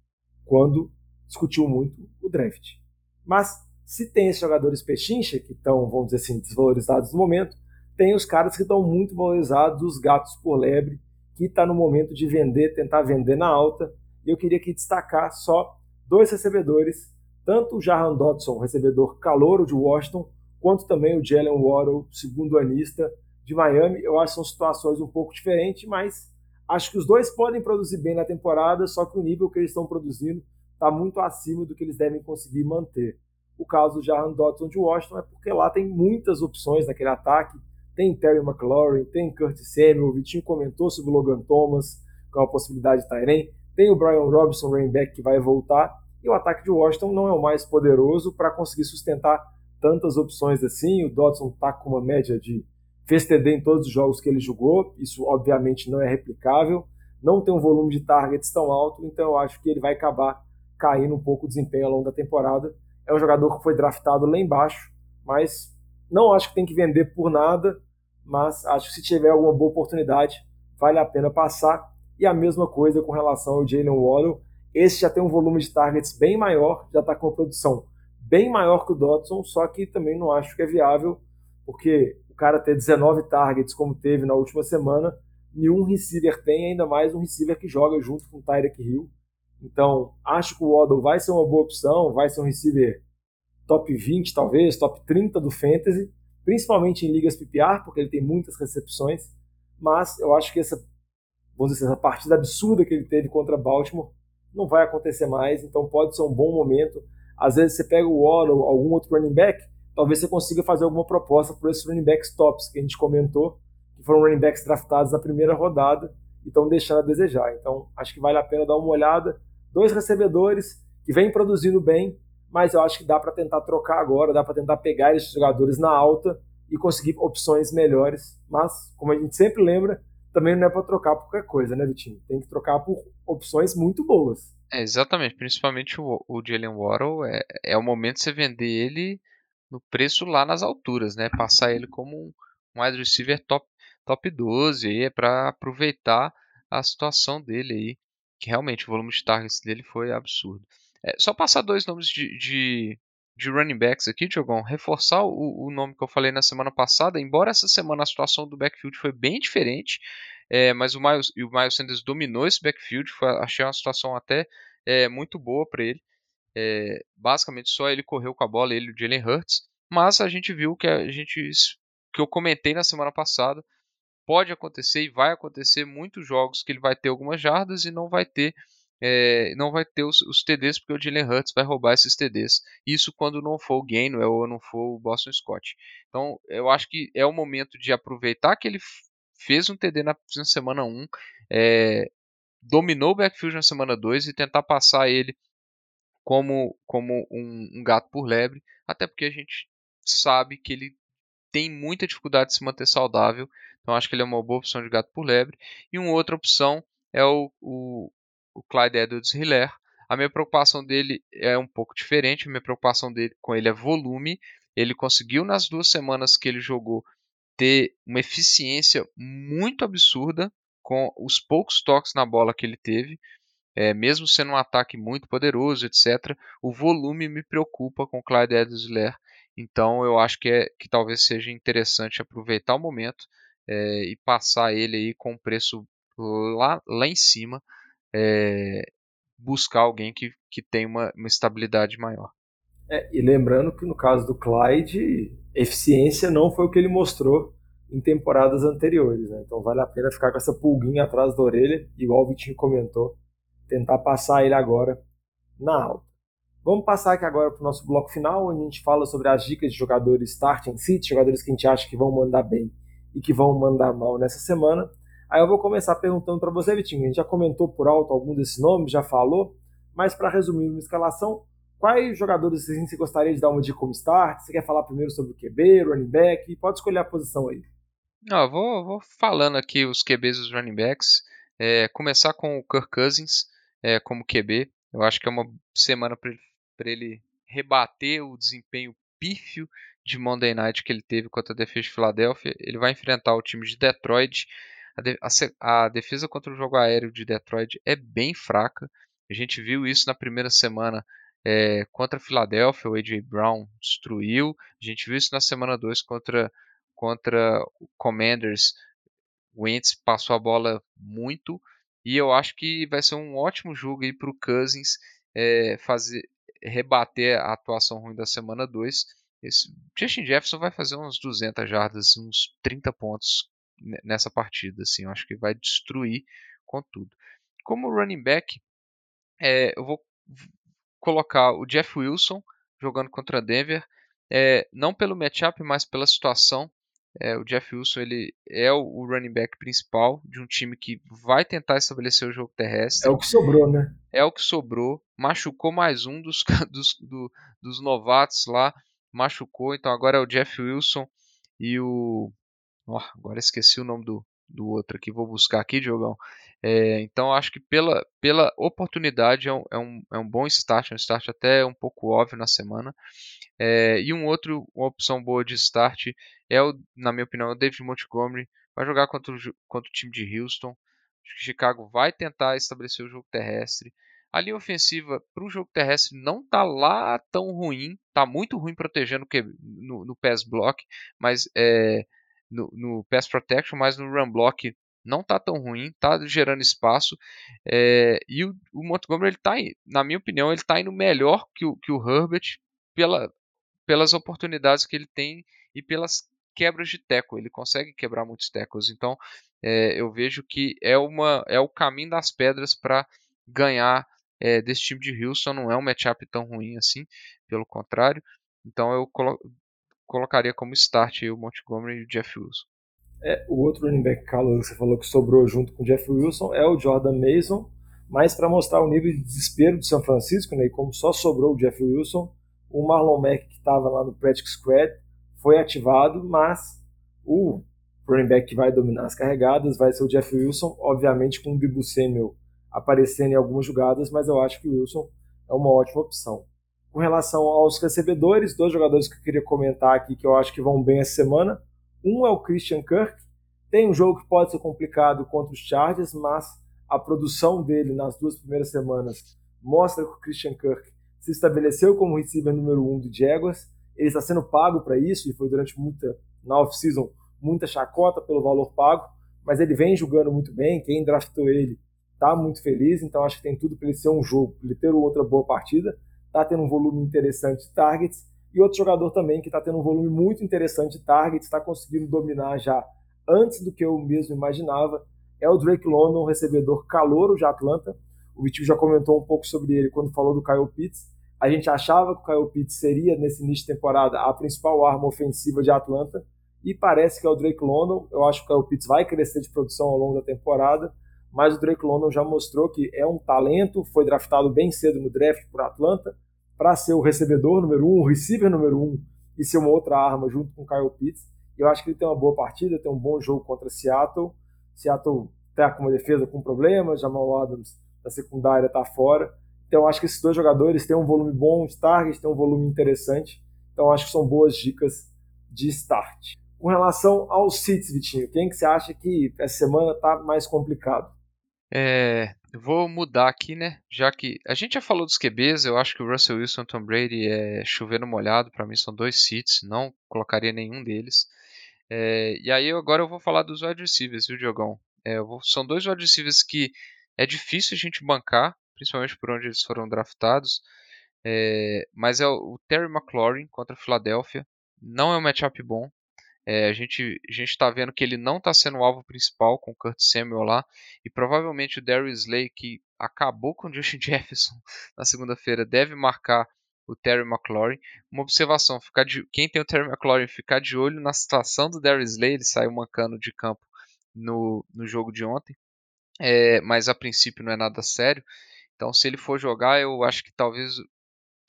quando discutiu muito o draft. Mas se tem esses jogadores pechincha, que estão, vamos dizer assim, desvalorizados no momento, tem os caras que estão muito valorizados, os gatos por lebre, que está no momento de vender, tentar vender na alta. E eu queria aqui destacar só dois recebedores tanto o Jahan Dodson, recebedor calouro de Washington, quanto também o Jalen Waddle, segundo anista de Miami. Eu acho que são situações um pouco diferentes, mas acho que os dois podem produzir bem na temporada, só que o nível que eles estão produzindo está muito acima do que eles devem conseguir manter. O caso do Jahan Dodson de Washington é porque lá tem muitas opções naquele ataque. Tem Terry McLaurin, tem Curtis Samuel, o Vitinho comentou sobre o Logan Thomas, com é a possibilidade de Tyrene. Tem o Brian Robinson, running back, que vai voltar. E o ataque de Washington não é o mais poderoso para conseguir sustentar tantas opções assim. O Dodson está com uma média de fez TD em todos os jogos que ele jogou. Isso, obviamente, não é replicável. Não tem um volume de targets tão alto, então eu acho que ele vai acabar caindo um pouco o desempenho ao longo da temporada. É um jogador que foi draftado lá embaixo, mas não acho que tem que vender por nada. Mas acho que se tiver alguma boa oportunidade, vale a pena passar. E a mesma coisa com relação ao Jalen Waddle esse já tem um volume de targets bem maior, já está com uma produção bem maior que o Dodson, só que também não acho que é viável, porque o cara ter 19 targets como teve na última semana, nenhum receiver tem, ainda mais um receiver que joga junto com o Tyreek Hill. Então, acho que o Waddle vai ser uma boa opção, vai ser um receiver top 20 talvez, top 30 do Fantasy, principalmente em ligas PPR, porque ele tem muitas recepções, mas eu acho que essa, vamos dizer, essa partida absurda que ele teve contra Baltimore não vai acontecer mais, então pode ser um bom momento. Às vezes você pega o Waddle, algum outro running back, talvez você consiga fazer alguma proposta por esses running backs tops que a gente comentou, que foram running backs draftados na primeira rodada e estão deixando a desejar. Então acho que vale a pena dar uma olhada. Dois recebedores que vêm produzindo bem, mas eu acho que dá para tentar trocar agora, dá para tentar pegar esses jogadores na alta e conseguir opções melhores. Mas, como a gente sempre lembra, também não é para trocar por qualquer coisa, né, Vitinho? Tem que trocar por opções muito boas. É, exatamente, principalmente o, o Jalen Waddle, é, é o momento de você vender ele no preço lá nas alturas, né? Passar ele como um, um wide receiver top, top 12 aí, é para aproveitar a situação dele aí, que realmente o volume de targets dele foi absurdo. É, só passar dois nomes de, de, de running backs aqui, Diogão, reforçar o, o, nome que eu falei na semana passada, embora essa semana a situação do backfield foi bem diferente, é, mas o Miles, o Miles Sanders dominou esse backfield, foi, achei uma situação até é, muito boa para ele. É, basicamente só ele correu com a bola, ele e o Jalen Hurts, mas a gente viu que a gente que eu comentei na semana passada, pode acontecer e vai acontecer muitos jogos que ele vai ter algumas jardas e não vai ter é, não vai ter os, os, TDs porque o Jalen Hurts vai roubar esses TDs. Isso quando não for o Gainwell ou não for o Boston Scott. Então eu acho que é o momento de aproveitar que ele fez um TD na, na semana 1, é, dominou o backfield na semana 2 e tentar passar ele como, como um, um gato por lebre, até porque a gente sabe que ele tem muita dificuldade de se manter saudável, então acho que ele é uma boa opção de gato por lebre. E uma outra opção é o, o, o Clyde Edwards Hiller. A minha preocupação dele é um pouco diferente. A minha preocupação dele com ele é volume. Ele conseguiu nas duas semanas que ele jogou ter uma eficiência muito absurda com os poucos toques na bola que ele teve. é, mesmo sendo um ataque muito poderoso, etc., o volume me preocupa com o Clyde edwards Então eu acho que, é, que talvez seja interessante aproveitar o momento é, e passar ele aí com um preço lá, lá em cima, é, buscar alguém que, que tem uma, uma estabilidade maior. É, e lembrando que no caso do Clyde, eficiência não foi o que ele mostrou em temporadas anteriores. Né? Então vale a pena ficar com essa pulguinha atrás da orelha, igual o Vitinho comentou, tentar passar ele agora na alta. Vamos passar aqui agora para o nosso bloco final, onde a gente fala sobre as dicas de jogadores start and sit, jogadores que a gente acha que vão mandar bem e que vão mandar mal nessa semana. Aí eu vou começar perguntando para você, Vitinho. A gente já comentou por alto algum desses nomes, já falou, mas para resumir uma escalação, quais jogadores você gostaria de dar uma dica como start? Você quer falar primeiro sobre o QB, running back? Pode escolher a posição aí. Não, vou, vou falando aqui os QBs e os running backs. É, começar com o Kirk Cousins é, como QB. Eu acho que é uma semana para ele rebater o desempenho pífio de Monday Night que ele teve contra a defesa de Filadélfia. Ele vai enfrentar o time de Detroit. A, de, a, a, defesa contra o jogo aéreo de Detroit é bem fraca. A gente viu isso na primeira semana é, contra a Filadélfia. O A.J. Brown destruiu. A gente viu isso na semana 2 contra contra o Commanders, o Wentz passou a bola muito e eu acho que vai ser um ótimo jogo aí para o Cousins é, fazer rebater a atuação ruim da semana 2. Esse Justin Jefferson vai fazer uns 200 jardas, uns 30 pontos nessa partida, assim, eu acho que vai destruir com tudo. Como running back, é, eu vou colocar o Jeff Wilson jogando contra Denver, é, não pelo matchup, mas pela situação. É, o Jeff Wilson ele é o, running back principal de um time que vai tentar estabelecer o jogo terrestre. É o que sobrou, né? É o que sobrou. Machucou mais um dos, <laughs> dos, do, dos novatos lá. Machucou, então agora é o Jeff Wilson e o. Oh, agora esqueci o nome do, do outro aqui, vou buscar aqui, Diogão. É, então acho que pela, pela oportunidade é um, é, um, é um bom start, um start até um pouco óbvio na semana. É, e um outro, uma opção boa de start é, o, na minha opinião, o David Montgomery. Vai jogar contra o, contra o time de Houston. Acho que Chicago vai tentar estabelecer o jogo terrestre. A linha ofensiva para o jogo terrestre não está lá tão ruim. Está muito ruim protegendo no, no pass block, mas é, no, no pass protection, mas no run block não está tão ruim, está gerando espaço. É, e o, o Montgomery, ele tá, na minha opinião, ele está indo melhor que o, que o Herbert pela, pelas oportunidades que ele tem e pelas quebras de teco. Ele consegue quebrar muitos tecos. Então é, eu vejo que é, uma, é o caminho das pedras para ganhar é, desse time de Houston. Não é um matchup tão ruim assim, pelo contrário. Então eu colocaria como start o Montgomery e o Jeff Wilson. É, o outro running back calor que você falou que sobrou junto com o Jeff Wilson é o Jordan Mason, mas para mostrar o nível de desespero do São Francisco, né, e como só sobrou o Jeff Wilson, o Marlon Mack, que estava lá no practice squad, foi ativado, mas o running back que vai dominar as carregadas vai ser o Jeff Wilson, obviamente com o Debo Samuel aparecendo em algumas jogadas, mas eu acho que o Wilson é uma ótima opção. Com relação aos recebedores, dois jogadores que eu queria comentar aqui que eu acho que vão bem essa semana. Um é o Christian Kirk. Tem um jogo que pode ser complicado contra os Chargers, mas a produção dele nas duas primeiras semanas mostra que o Christian Kirk se estabeleceu como receiver número um do Jaguars. Ele está sendo pago para isso e foi durante muita, na off-season, muita chacota pelo valor pago, mas ele vem jogando muito bem. Quem draftou ele está muito feliz, então acho que tem tudo para ele ser um jogo, para ele ter outra boa partida. Está tendo um volume interessante de targets. E outro jogador também que está tendo um volume muito interessante de targets, está conseguindo dominar já antes do que eu mesmo imaginava, é o Drake London, recebedor calouro de Atlanta. O Vitinho já comentou um pouco sobre ele quando falou do Kyle Pitts. A gente achava que o Kyle Pitts seria, nesse início de temporada, a principal arma ofensiva de Atlanta, e parece que é o Drake London. Eu acho que o Kyle Pitts vai crescer de produção ao longo da temporada, mas o Drake London já mostrou que é um talento, foi draftado bem cedo no draft por Atlanta, para ser o recebedor número um, o receiver número um, e ser uma outra arma junto com o Kyle Pitts. Eu acho que ele tem uma boa partida, tem um bom jogo contra Seattle. Seattle está com uma defesa com problemas, Jamal Adams da secundária está fora. Então acho que esses dois jogadores têm um volume bom de target, têm um volume interessante. Então acho que são boas dicas de start. Com relação aos seats, Vitinho, quem que você acha que essa semana está mais complicado? É, eu vou mudar aqui, né? Já que a gente já falou dos QBs, eu acho que o Russell Wilson e Tom Brady é chovendo molhado. Para mim são dois seats, não colocaria nenhum deles. É, e aí agora eu vou falar dos wide receivers, viu, Diogão? É, vou, são dois wide receivers que é difícil a gente bancar, principalmente por onde eles foram draftados. É, mas é o, o Terry McLaurin contra a Philadelphia. Não é um matchup bom. É, a gente a está vendo que ele não está sendo o alvo principal com o Kurt Samuel lá. E provavelmente o Darius Slay, que acabou com o <laughs> Justin Jefferson na segunda-feira, deve marcar o Terry McLaurin. Uma observação: ficar de, quem tem o Terry McLaurin ficar de olho na situação do Darius Slay. Ele saiu mancando de campo no, no jogo de ontem. É, mas a princípio não é nada sério. Então, se ele for jogar, eu acho que talvez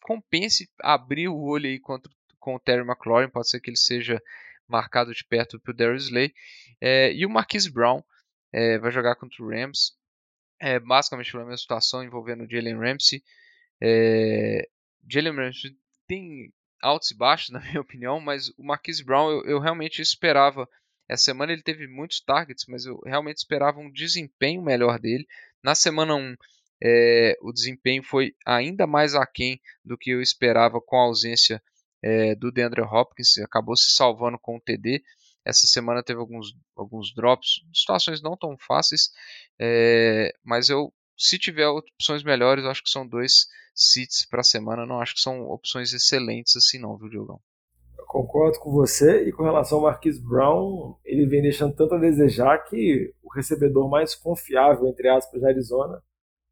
compense abrir o olho aí contra, com o Terry McLaurin. Pode ser que ele seja marcado de perto para o Darius Slay. É, e o Marquise Brown é, vai jogar contra o Rams. É, basicamente pela mesma situação envolvendo o Jalen Ramsey. É, Jalen Ramsey tem altos e baixos, <laughs> na minha opinião, mas o Marquise Brown eu, eu realmente esperava. Essa semana ele teve muitos targets, mas eu realmente esperava um desempenho melhor dele. Na semana 1, é, o desempenho foi ainda mais aquém do que eu esperava com a ausência é, do DeAndre Hopkins, acabou se salvando com o TD. Essa semana teve alguns, alguns drops, situações não tão fáceis, é, mas eu, se tiver opções melhores, acho que são dois seats para a semana, não acho que são opções excelentes assim não, viu, Diogão? Eu concordo com você, e com relação ao Marquis Brown, ele vem deixando tanto a desejar que o recebedor mais confiável, entre aspas, da Arizona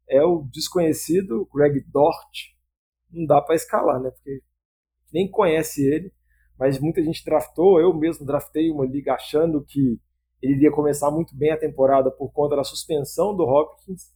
é o desconhecido Greg Dort. Não dá para escalar, né? Porque nem conhece ele, mas muita gente draftou. Eu mesmo draftei uma liga achando que ele iria começar muito bem a temporada por conta da suspensão do Hopkins.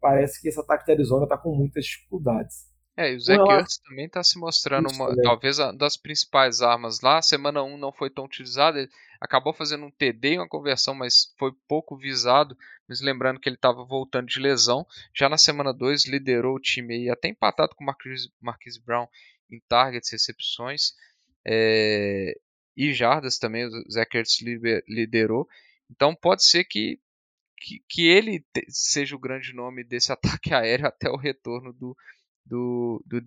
Parece que esse ataque da Arizona está com muitas dificuldades. É, e o Zach Ertz também está se mostrando uma, talvez uma das principais armas lá. Semana 1 não foi tão utilizada, ele acabou fazendo um TD e uma conversão, mas foi pouco visado. Mas lembrando que ele estava voltando de lesão. Já na semana 2 liderou o time aí, até empatado com o Marquise, Marquise Brown em targets, recepções é, e jardas também. O Zach Ertz liderou. Então pode ser que, que, que ele seja o grande nome desse <laughs> ataque aéreo até o retorno do do, do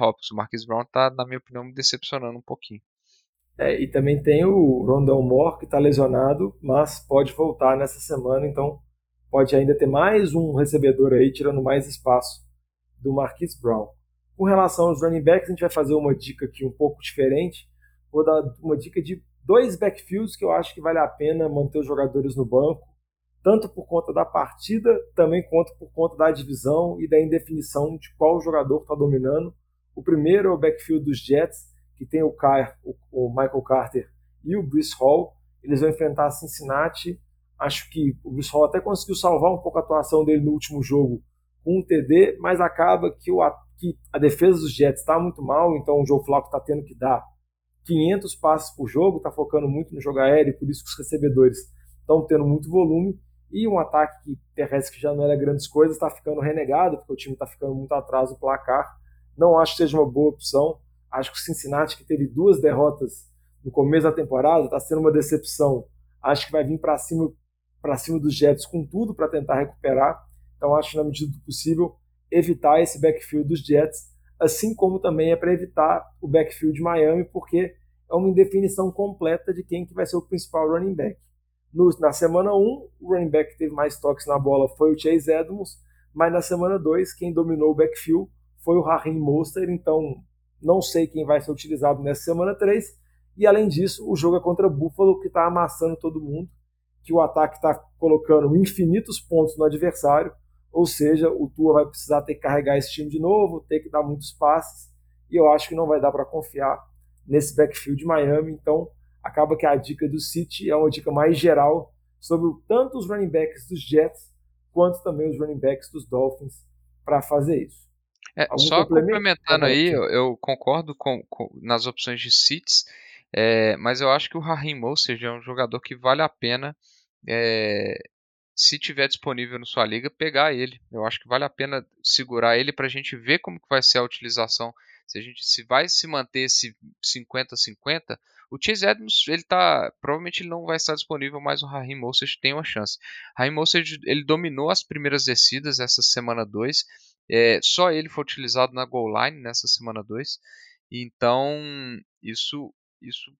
Hopkins. O Marquis Brown tá, na minha opinião, me decepcionando um pouquinho. É, e também tem o Rondell Moore, que está lesionado, mas pode voltar nessa semana, então pode ainda ter mais um recebedor aí, tirando mais espaço do Marquis Brown. Com relação aos running backs, a gente vai fazer uma dica aqui um pouco diferente. Vou dar uma dica de dois backfields que eu acho que vale a pena manter os jogadores no banco tanto por conta da partida, também quanto por conta da divisão e da indefinição de qual jogador está dominando. O primeiro é o backfield dos Jets, que tem o, Car o Michael Carter e o Bruce Hall. Eles vão enfrentar Cincinnati. Acho que o Bruce Hall até conseguiu salvar um pouco a atuação dele no último jogo com um TD, mas acaba que, o, que a defesa dos Jets está muito mal, então o Joe Flacco está tendo que dar 500 passes por jogo, está focando muito no jogo aéreo, por isso que os recebedores estão tendo muito volume e um ataque terrestre que já não era grandes coisas está ficando renegado, porque o time está ficando muito atrás do placar. Não acho que seja uma boa opção. Acho que o Cincinnati, que teve duas derrotas no começo da temporada, está sendo uma decepção. Acho que vai vir para cima, cima dos Jets com tudo para tentar recuperar. Então, acho, na medida do possível, evitar esse backfield dos Jets, assim como também é para evitar o backfield de Miami, porque é uma indefinição completa de quem que vai ser o principal running back. No, na semana 1, o running back que teve mais toques na bola foi o Chase Edmonds, mas na semana 2, quem dominou o backfield foi o Raheem Mostert, então não sei quem vai ser utilizado nessa semana 3. E além disso, o jogo é contra o Buffalo, que está amassando todo mundo, que o ataque está colocando infinitos pontos no adversário, ou seja, o Tua vai precisar ter que carregar esse time de novo, ter que dar muitos passes, e eu acho que não vai dar para confiar nesse backfield de Miami, então acaba que a dica do City é uma dica mais geral sobre tanto os running backs dos Jets quanto também os running backs dos Dolphins para fazer isso. É, só complementando aí, eu, eu concordo com, com, nas opções de Cits, é, mas eu acho que o Raheem Mostert é um jogador que vale a pena, é, se tiver disponível na sua liga, pegar ele. Eu acho que vale a pena segurar ele para a gente ver como que vai ser a utilização se a gente se vai se manter esse 50-50, o Chase Edmonds, ele tá, provavelmente ele não vai estar disponível, mas o Raheem Mostert tem uma chance. Raheem Mostert, ele dominou as primeiras descidas essa semana 2, é, só ele foi utilizado na goal line nessa semana 2, então isso isso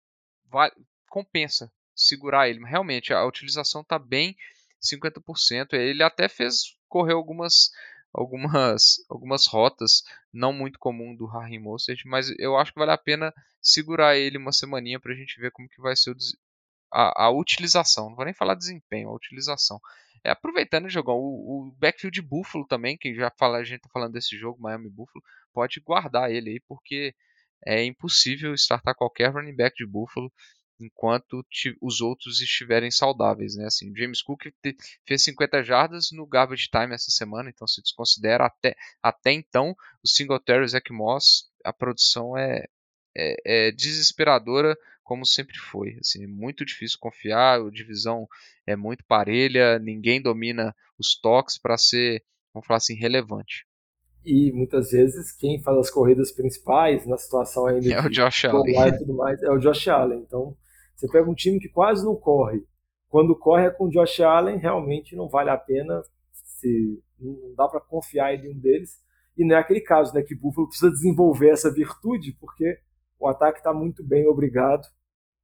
vai, compensa segurar ele. Realmente, a utilização está bem 50%. Ele até fez correr algumas algumas algumas rotas não muito comum do Raheem Mostert, mas eu acho que vale a pena segurar ele uma semaninha para a gente ver como que vai ser a, a, utilização. Não vou nem falar desempenho, a utilização. É, aproveitando o jogão, o, o backfield de Buffalo também, que já fala, a gente está falando desse jogo, Miami Buffalo, pode guardar ele aí, porque é impossível startar qualquer running back de Buffalo enquanto os outros estiverem saudáveis, né? Assim, James Cook fez 50 jardas no garbage time essa semana, então se desconsidera até até então o Singletary e Zach Moss, a produção é, é, é desesperadora como sempre foi. Assim, é muito difícil confiar, a divisão é muito parelha, ninguém domina os toques para ser, vamos falar assim, relevante. E muitas vezes quem faz as corridas principais na situação ainda <laughs> é o Josh Allen. E tudo mais, é o Josh Allen. Então, você pega um time que quase não corre. Quando corre é com o Josh Allen, realmente não vale a pena, se, não dá para confiar em um deles. E não é aquele caso, né, que Buffalo precisa desenvolver essa virtude, porque o ataque está muito bem, obrigado.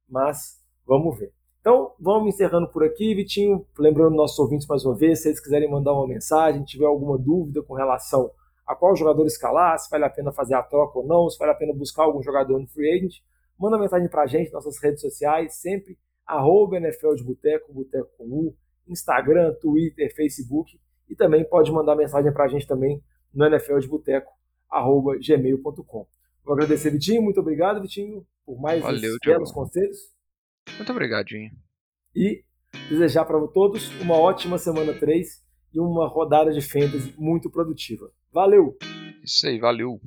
Mas vamos ver. Então, vamos encerrando por aqui, Vitinho. Lembrando nossos ouvintes mais uma vez, se eles quiserem mandar uma mensagem, tiver alguma dúvida com relação a qual jogador escalar, se vale a pena fazer a troca ou não, se vale a pena buscar algum jogador no free agent, Manda mensagem pra gente nas nossas redes sociais, sempre arroba NFL de Boteco, Boteco com U, Instagram, Twitter, Facebook e também pode mandar mensagem pra gente também no NFL de Boteco, arroba gmail.com. Vou agradecer, Vitinho, muito obrigado, Vitinho, por mais Valeu, belos conselhos. Muito obrigado, E desejar para todos uma ótima semana 3 e uma rodada de fantasy muito produtiva. Valeu! Isso aí, valeu!